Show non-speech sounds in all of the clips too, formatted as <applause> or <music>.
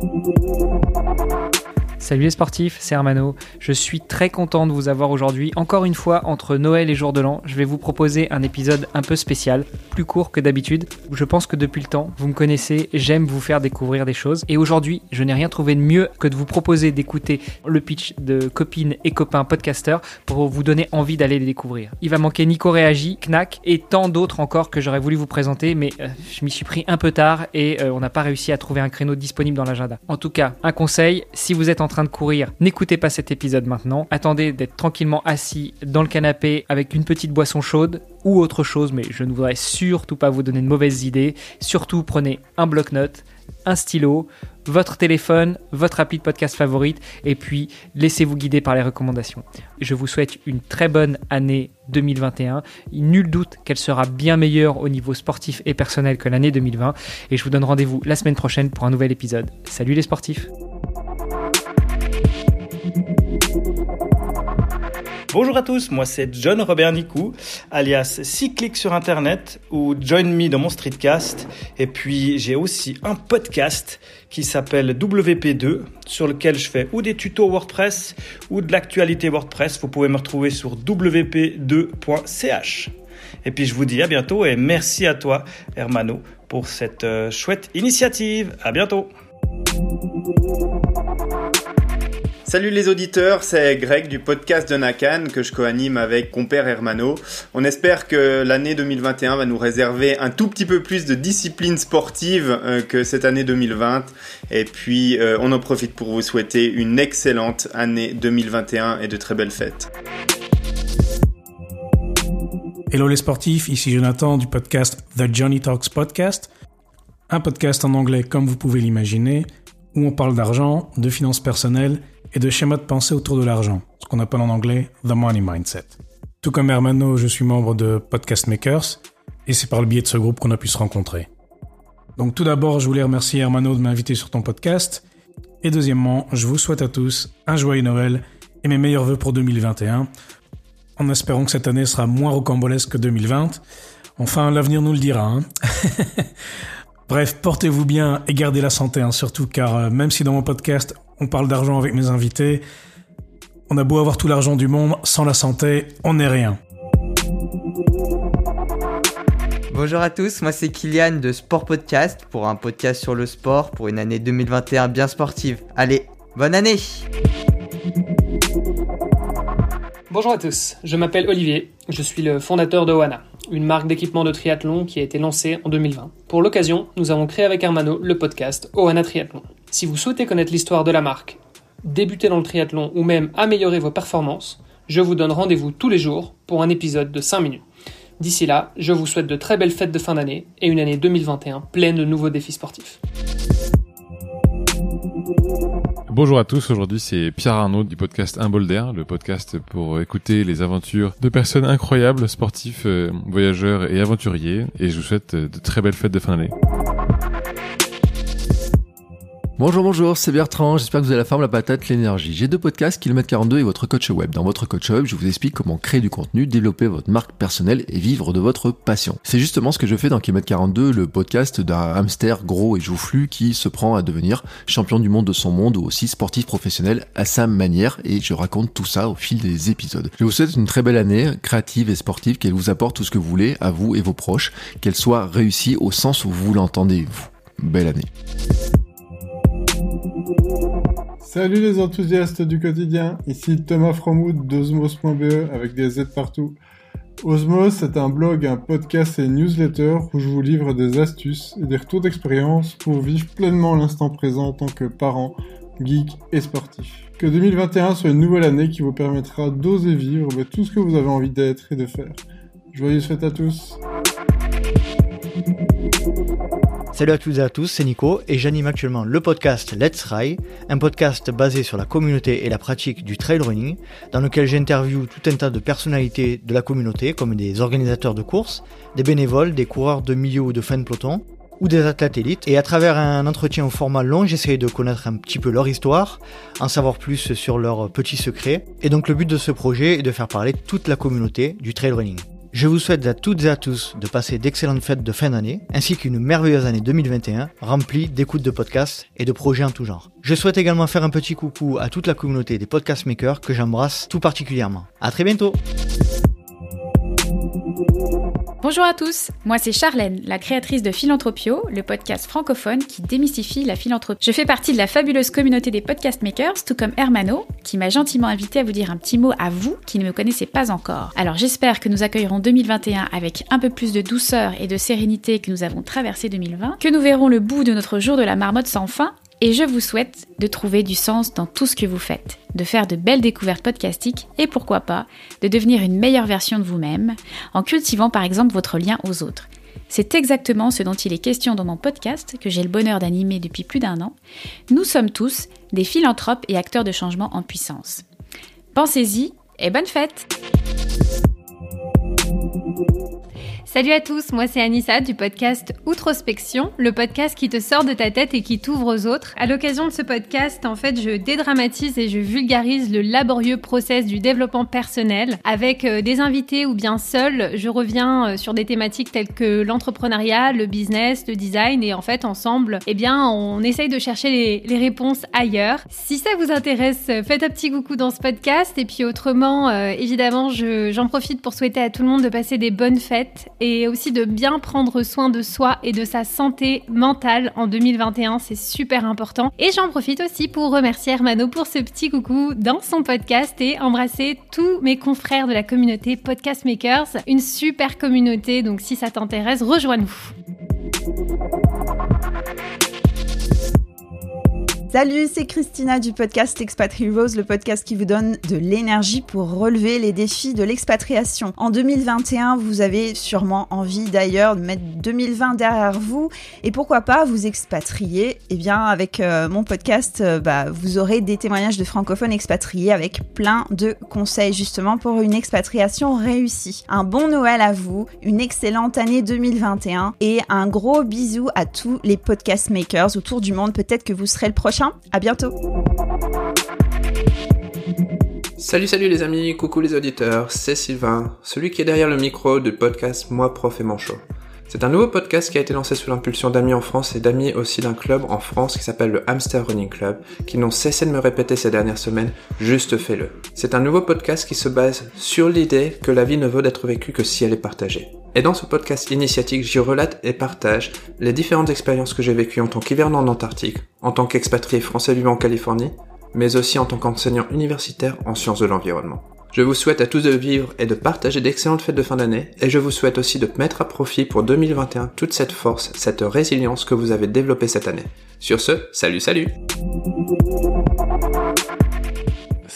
Thank you. Salut les sportifs, c'est Hermano. Je suis très content de vous avoir aujourd'hui. Encore une fois, entre Noël et Jour de l'An, je vais vous proposer un épisode un peu spécial, plus court que d'habitude. Je pense que depuis le temps, vous me connaissez, j'aime vous faire découvrir des choses. Et aujourd'hui, je n'ai rien trouvé de mieux que de vous proposer d'écouter le pitch de copines et copains podcasters pour vous donner envie d'aller les découvrir. Il va manquer Nico Réagi, Knack et tant d'autres encore que j'aurais voulu vous présenter, mais euh, je m'y suis pris un peu tard et euh, on n'a pas réussi à trouver un créneau disponible dans l'agenda. En tout cas, un conseil, si vous êtes en train de courir, n'écoutez pas cet épisode maintenant. Attendez d'être tranquillement assis dans le canapé avec une petite boisson chaude ou autre chose, mais je ne voudrais surtout pas vous donner de mauvaises idées. Surtout prenez un bloc-notes, un stylo, votre téléphone, votre appli de podcast favorite, et puis laissez-vous guider par les recommandations. Je vous souhaite une très bonne année 2021. Nul doute qu'elle sera bien meilleure au niveau sportif et personnel que l'année 2020, et je vous donne rendez-vous la semaine prochaine pour un nouvel épisode. Salut les sportifs Bonjour à tous, moi c'est John Robert Nicou, alias 6 clics sur internet ou Join Me dans mon streetcast. Et puis j'ai aussi un podcast qui s'appelle WP2 sur lequel je fais ou des tutos WordPress ou de l'actualité WordPress. Vous pouvez me retrouver sur wp2.ch. Et puis je vous dis à bientôt et merci à toi Hermano pour cette euh, chouette initiative. À bientôt. Salut les auditeurs, c'est Greg du podcast de Nakan que je co-anime avec compère Hermano. On espère que l'année 2021 va nous réserver un tout petit peu plus de discipline sportive euh, que cette année 2020. Et puis euh, on en profite pour vous souhaiter une excellente année 2021 et de très belles fêtes. Hello les sportifs, ici Jonathan du podcast The Johnny Talks Podcast. Un podcast en anglais comme vous pouvez l'imaginer, où on parle d'argent, de finances personnelles et de schémas de pensée autour de l'argent, ce qu'on appelle en anglais The Money Mindset. Tout comme Hermano, je suis membre de Podcast Makers et c'est par le biais de ce groupe qu'on a pu se rencontrer. Donc tout d'abord, je voulais remercier Hermano de m'inviter sur ton podcast et deuxièmement, je vous souhaite à tous un joyeux Noël et mes meilleurs voeux pour 2021 en espérant que cette année sera moins rocambolesque que 2020. Enfin, l'avenir nous le dira. Hein. <laughs> Bref, portez-vous bien et gardez la santé, hein, surtout car euh, même si dans mon podcast on parle d'argent avec mes invités, on a beau avoir tout l'argent du monde, sans la santé, on n'est rien. Bonjour à tous, moi c'est Kylian de Sport Podcast pour un podcast sur le sport pour une année 2021 bien sportive. Allez, bonne année Bonjour à tous, je m'appelle Olivier, je suis le fondateur de Oana une marque d'équipement de triathlon qui a été lancée en 2020. Pour l'occasion, nous avons créé avec Hermano le podcast Ohana Triathlon. Si vous souhaitez connaître l'histoire de la marque, débuter dans le triathlon ou même améliorer vos performances, je vous donne rendez-vous tous les jours pour un épisode de 5 minutes. D'ici là, je vous souhaite de très belles fêtes de fin d'année et une année 2021 pleine de nouveaux défis sportifs. Bonjour à tous, aujourd'hui c'est Pierre Arnaud du podcast Un bol le podcast pour écouter les aventures de personnes incroyables, sportifs, euh, voyageurs et aventuriers, et je vous souhaite de très belles fêtes de fin d'année. Bonjour, bonjour, c'est Bertrand, j'espère que vous avez la forme, la patate, l'énergie. J'ai deux podcasts, Kilomètre 42 et votre coach web. Dans votre coach web, je vous explique comment créer du contenu, développer votre marque personnelle et vivre de votre passion. C'est justement ce que je fais dans Kilomètre 42, le podcast d'un hamster gros et joufflu qui se prend à devenir champion du monde de son monde ou aussi sportif professionnel à sa manière et je raconte tout ça au fil des épisodes. Je vous souhaite une très belle année, créative et sportive, qu'elle vous apporte tout ce que vous voulez à vous et vos proches, qu'elle soit réussie au sens où vous l'entendez vous. Belle année. Salut les enthousiastes du quotidien, ici Thomas Fromoud d'Osmos.be avec des Z partout. Osmos, c'est un blog, un podcast et une newsletter où je vous livre des astuces et des retours d'expérience pour vivre pleinement l'instant présent en tant que parent, geek et sportif. Que 2021 soit une nouvelle année qui vous permettra d'oser vivre tout ce que vous avez envie d'être et de faire. Joyeuses fêtes à tous Salut à toutes et à tous, c'est Nico et j'anime actuellement le podcast Let's Ride, un podcast basé sur la communauté et la pratique du trail running, dans lequel j'interviewe tout un tas de personnalités de la communauté, comme des organisateurs de courses, des bénévoles, des coureurs de milieu ou de fin de peloton, ou des athlètes élites. Et à travers un entretien au format long, j'essaie de connaître un petit peu leur histoire, en savoir plus sur leurs petits secrets. Et donc le but de ce projet est de faire parler toute la communauté du trail running. Je vous souhaite à toutes et à tous de passer d'excellentes fêtes de fin d'année, ainsi qu'une merveilleuse année 2021 remplie d'écoutes de podcasts et de projets en tout genre. Je souhaite également faire un petit coucou à toute la communauté des podcast makers que j'embrasse tout particulièrement. À très bientôt! Bonjour à tous, moi c'est Charlène, la créatrice de Philanthropio, le podcast francophone qui démystifie la philanthropie. Je fais partie de la fabuleuse communauté des podcast makers, tout comme Hermano, qui m'a gentiment invité à vous dire un petit mot à vous qui ne me connaissez pas encore. Alors j'espère que nous accueillerons 2021 avec un peu plus de douceur et de sérénité que nous avons traversé 2020, que nous verrons le bout de notre jour de la marmotte sans fin et je vous souhaite de trouver du sens dans tout ce que vous faites, de faire de belles découvertes podcastiques et pourquoi pas, de devenir une meilleure version de vous-même en cultivant par exemple votre lien aux autres. C'est exactement ce dont il est question dans mon podcast que j'ai le bonheur d'animer depuis plus d'un an. Nous sommes tous des philanthropes et acteurs de changement en puissance. Pensez-y et bonne fête Salut à tous, moi c'est Anissa du podcast Outrospection, le podcast qui te sort de ta tête et qui t'ouvre aux autres. À l'occasion de ce podcast, en fait, je dédramatise et je vulgarise le laborieux process du développement personnel. Avec euh, des invités ou bien seul, je reviens euh, sur des thématiques telles que l'entrepreneuriat, le business, le design et en fait ensemble, eh bien, on essaye de chercher les, réponses ailleurs. Si ça vous intéresse, faites un petit coucou dans ce podcast et puis autrement, euh, évidemment, j'en profite pour souhaiter à tout le monde de passer des bonnes fêtes et aussi de bien prendre soin de soi et de sa santé mentale en 2021, c'est super important. Et j'en profite aussi pour remercier Hermano pour ce petit coucou dans son podcast et embrasser tous mes confrères de la communauté Podcast Makers, une super communauté, donc si ça t'intéresse, rejoins-nous. Salut, c'est Christina du podcast Expat Heroes, le podcast qui vous donne de l'énergie pour relever les défis de l'expatriation. En 2021, vous avez sûrement envie d'ailleurs de mettre 2020 derrière vous et pourquoi pas vous expatrier? Eh bien, avec euh, mon podcast, euh, bah, vous aurez des témoignages de francophones expatriés avec plein de conseils justement pour une expatriation réussie. Un bon Noël à vous, une excellente année 2021 et un gros bisou à tous les podcast makers autour du monde. Peut-être que vous serez le prochain à bientôt. Salut salut les amis, coucou les auditeurs, c'est Sylvain, celui qui est derrière le micro du podcast Moi Prof et Manchot. C'est un nouveau podcast qui a été lancé sous l'impulsion d'amis en France et d'amis aussi d'un club en France qui s'appelle le Hamster Running Club, qui n'ont cessé de me répéter ces dernières semaines, juste fais-le. C'est un nouveau podcast qui se base sur l'idée que la vie ne vaut d'être vécue que si elle est partagée. Et dans ce podcast initiatique, j'y relate et partage les différentes expériences que j'ai vécues en tant qu'hivernant en Antarctique, en tant qu'expatrié français vivant en Californie, mais aussi en tant qu'enseignant universitaire en sciences de l'environnement. Je vous souhaite à tous de vivre et de partager d'excellentes fêtes de fin d'année, et je vous souhaite aussi de mettre à profit pour 2021 toute cette force, cette résilience que vous avez développée cette année. Sur ce, salut salut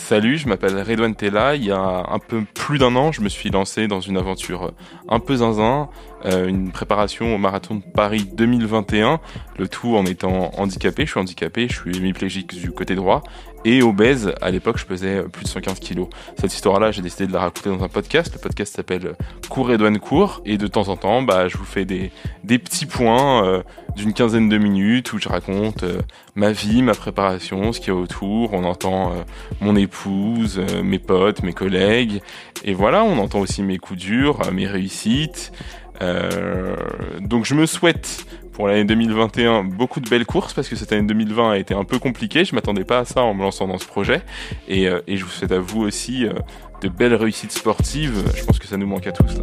Salut, je m'appelle Redouane Tella. Il y a un peu plus d'un an, je me suis lancé dans une aventure un peu zinzin, euh, une préparation au marathon de Paris 2021, le tout en étant handicapé. Je suis handicapé, je suis hémiplégique du côté droit et obèse. À l'époque, je pesais plus de 115 kilos. Cette histoire-là, j'ai décidé de la raconter dans un podcast. Le podcast s'appelle Cours et Douane Cours. Et de temps en temps, bah, je vous fais des, des petits points euh, d'une quinzaine de minutes où je raconte euh, ma vie, ma préparation, ce qu'il y a autour. On entend euh, mon épouse, mes potes, mes collègues. Et voilà, on entend aussi mes coups durs, mes réussites. donc je me souhaite pour l'année 2021 beaucoup de belles courses parce que cette année 2020 a été un peu compliquée. Je m'attendais pas à ça en me lançant dans ce projet. Et, euh, je vous souhaite à vous aussi euh, de belles réussites sportives. Je pense que ça nous manque à tous.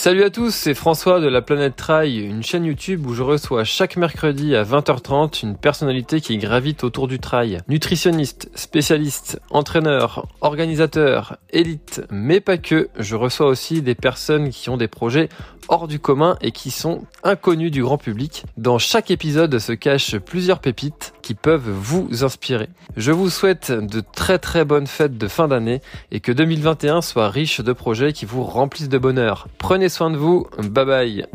Salut à tous, c'est François de la Planète Trail, une chaîne YouTube où je reçois chaque mercredi à 20h30 une personnalité qui gravite autour du trail. Nutritionniste, spécialiste, entraîneur, organisateur, élite, mais pas que. Je reçois aussi des personnes qui ont des projets hors du commun et qui sont inconnus du grand public. Dans chaque épisode se cachent plusieurs pépites qui peuvent vous inspirer. Je vous souhaite de très très bonnes fêtes de fin d'année et que 2021 soit riche de projets qui vous remplissent de bonheur. Prenez soin de vous, bye bye.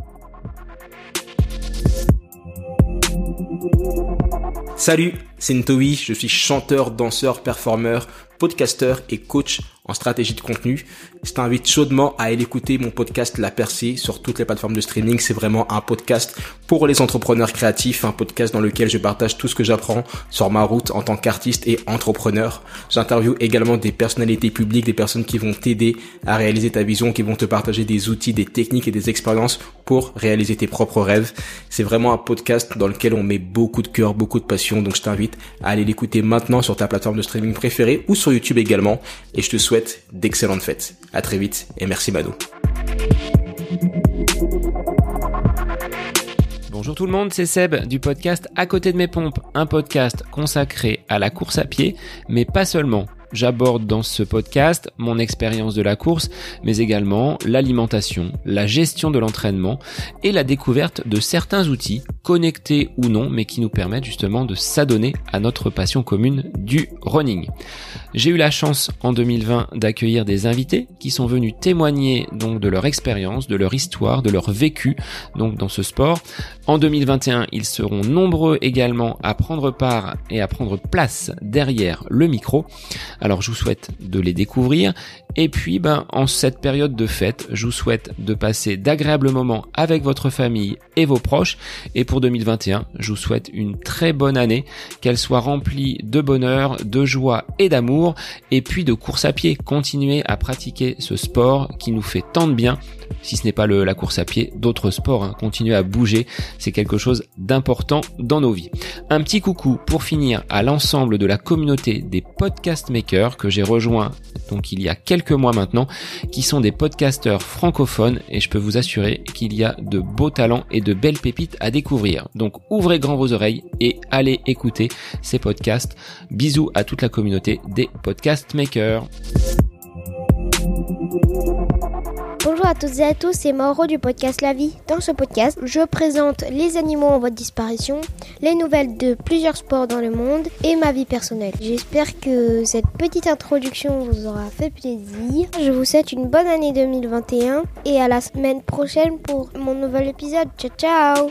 Salut C'est Ntowi, je suis chanteur, danseur, performeur, podcasteur et coach en stratégie de contenu. Je t'invite chaudement à aller écouter mon podcast La Percée sur toutes les plateformes de streaming. C'est vraiment un podcast pour les entrepreneurs créatifs, un podcast dans lequel je partage tout ce que j'apprends sur ma route en tant qu'artiste et entrepreneur. J'interviewe également des personnalités publiques, des personnes qui vont t'aider à réaliser ta vision, qui vont te partager des outils, des techniques et des expériences pour réaliser tes propres rêves. C'est vraiment un podcast dans lequel on met beaucoup de cœur, beaucoup de passion. Donc je t'invite à aller l'écouter maintenant sur ta plateforme de streaming préférée ou sur YouTube également. Et je te souhaite d'excellentes fêtes. À très vite et merci Manu. Bonjour tout le monde, c'est Seb du podcast À côté de mes pompes, un podcast consacré à la course à pied, mais pas seulement. J'aborde dans ce podcast mon expérience de la course, mais également l'alimentation, la gestion de l'entraînement et la découverte de certains outils, connectés ou non, mais qui nous permettent justement de s'adonner à notre passion commune du running. J'ai eu la chance en 2020 d'accueillir des invités qui sont venus témoigner donc de leur expérience, de leur histoire, de leur vécu donc dans ce sport. En 2021, ils seront nombreux également à prendre part et à prendre place derrière le micro. Alors je vous souhaite de les découvrir. Et puis ben en cette période de fête, je vous souhaite de passer d'agréables moments avec votre famille et vos proches. Et pour 2021, je vous souhaite une très bonne année, qu'elle soit remplie de bonheur, de joie et d'amour, et puis de course à pied. Continuez à pratiquer ce sport qui nous fait tant de bien si ce n'est pas le, la course à pied, d'autres sports. Hein. Continuez à bouger, c'est quelque chose d'important dans nos vies. Un petit coucou pour finir à l'ensemble de la communauté des podcast makers que j'ai rejoint donc il y a quelques mois maintenant, qui sont des podcasteurs francophones et je peux vous assurer qu'il y a de beaux talents et de belles pépites à découvrir. Donc ouvrez grand vos oreilles et allez écouter ces podcasts. Bisous à toute la communauté des podcast makers. Bonjour à toutes et à tous, c'est Mauro du podcast La Vie. Dans ce podcast, je présente les animaux en voie de disparition, les nouvelles de plusieurs sports dans le monde et ma vie personnelle. J'espère que cette petite introduction vous aura fait plaisir. Je vous souhaite une bonne année 2021 et à la semaine prochaine pour mon nouvel épisode. Ciao ciao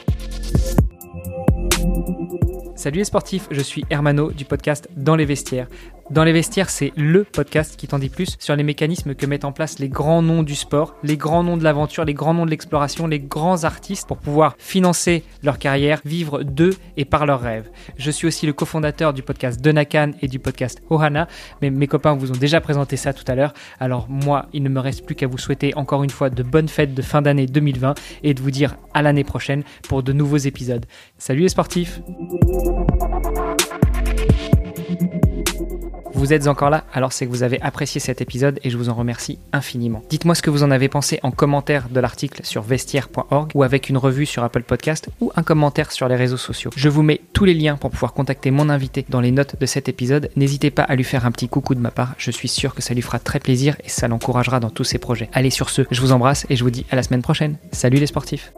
Salut les sportifs, je suis Hermano du podcast Dans les vestiaires. Dans les vestiaires, c'est le podcast qui t'en dit plus sur les mécanismes que mettent en place les grands noms du sport, les grands noms de l'aventure, les grands noms de l'exploration, les grands artistes pour pouvoir financer leur carrière, vivre d'eux et par leurs rêves. Je suis aussi le cofondateur du podcast Donakan et du podcast Ohana, mais mes copains vous ont déjà présenté ça tout à l'heure. Alors moi, il ne me reste plus qu'à vous souhaiter encore une fois de bonnes fêtes de fin d'année 2020 et de vous dire à l'année prochaine pour de nouveaux épisodes. Salut les sportifs vous êtes encore là, alors c'est que vous avez apprécié cet épisode et je vous en remercie infiniment. Dites-moi ce que vous en avez pensé en commentaire de l'article sur vestiaire.org ou avec une revue sur Apple Podcast ou un commentaire sur les réseaux sociaux. Je vous mets tous les liens pour pouvoir contacter mon invité dans les notes de cet épisode. N'hésitez pas à lui faire un petit coucou de ma part, je suis sûr que ça lui fera très plaisir et ça l'encouragera dans tous ses projets. Allez sur ce, je vous embrasse et je vous dis à la semaine prochaine. Salut les sportifs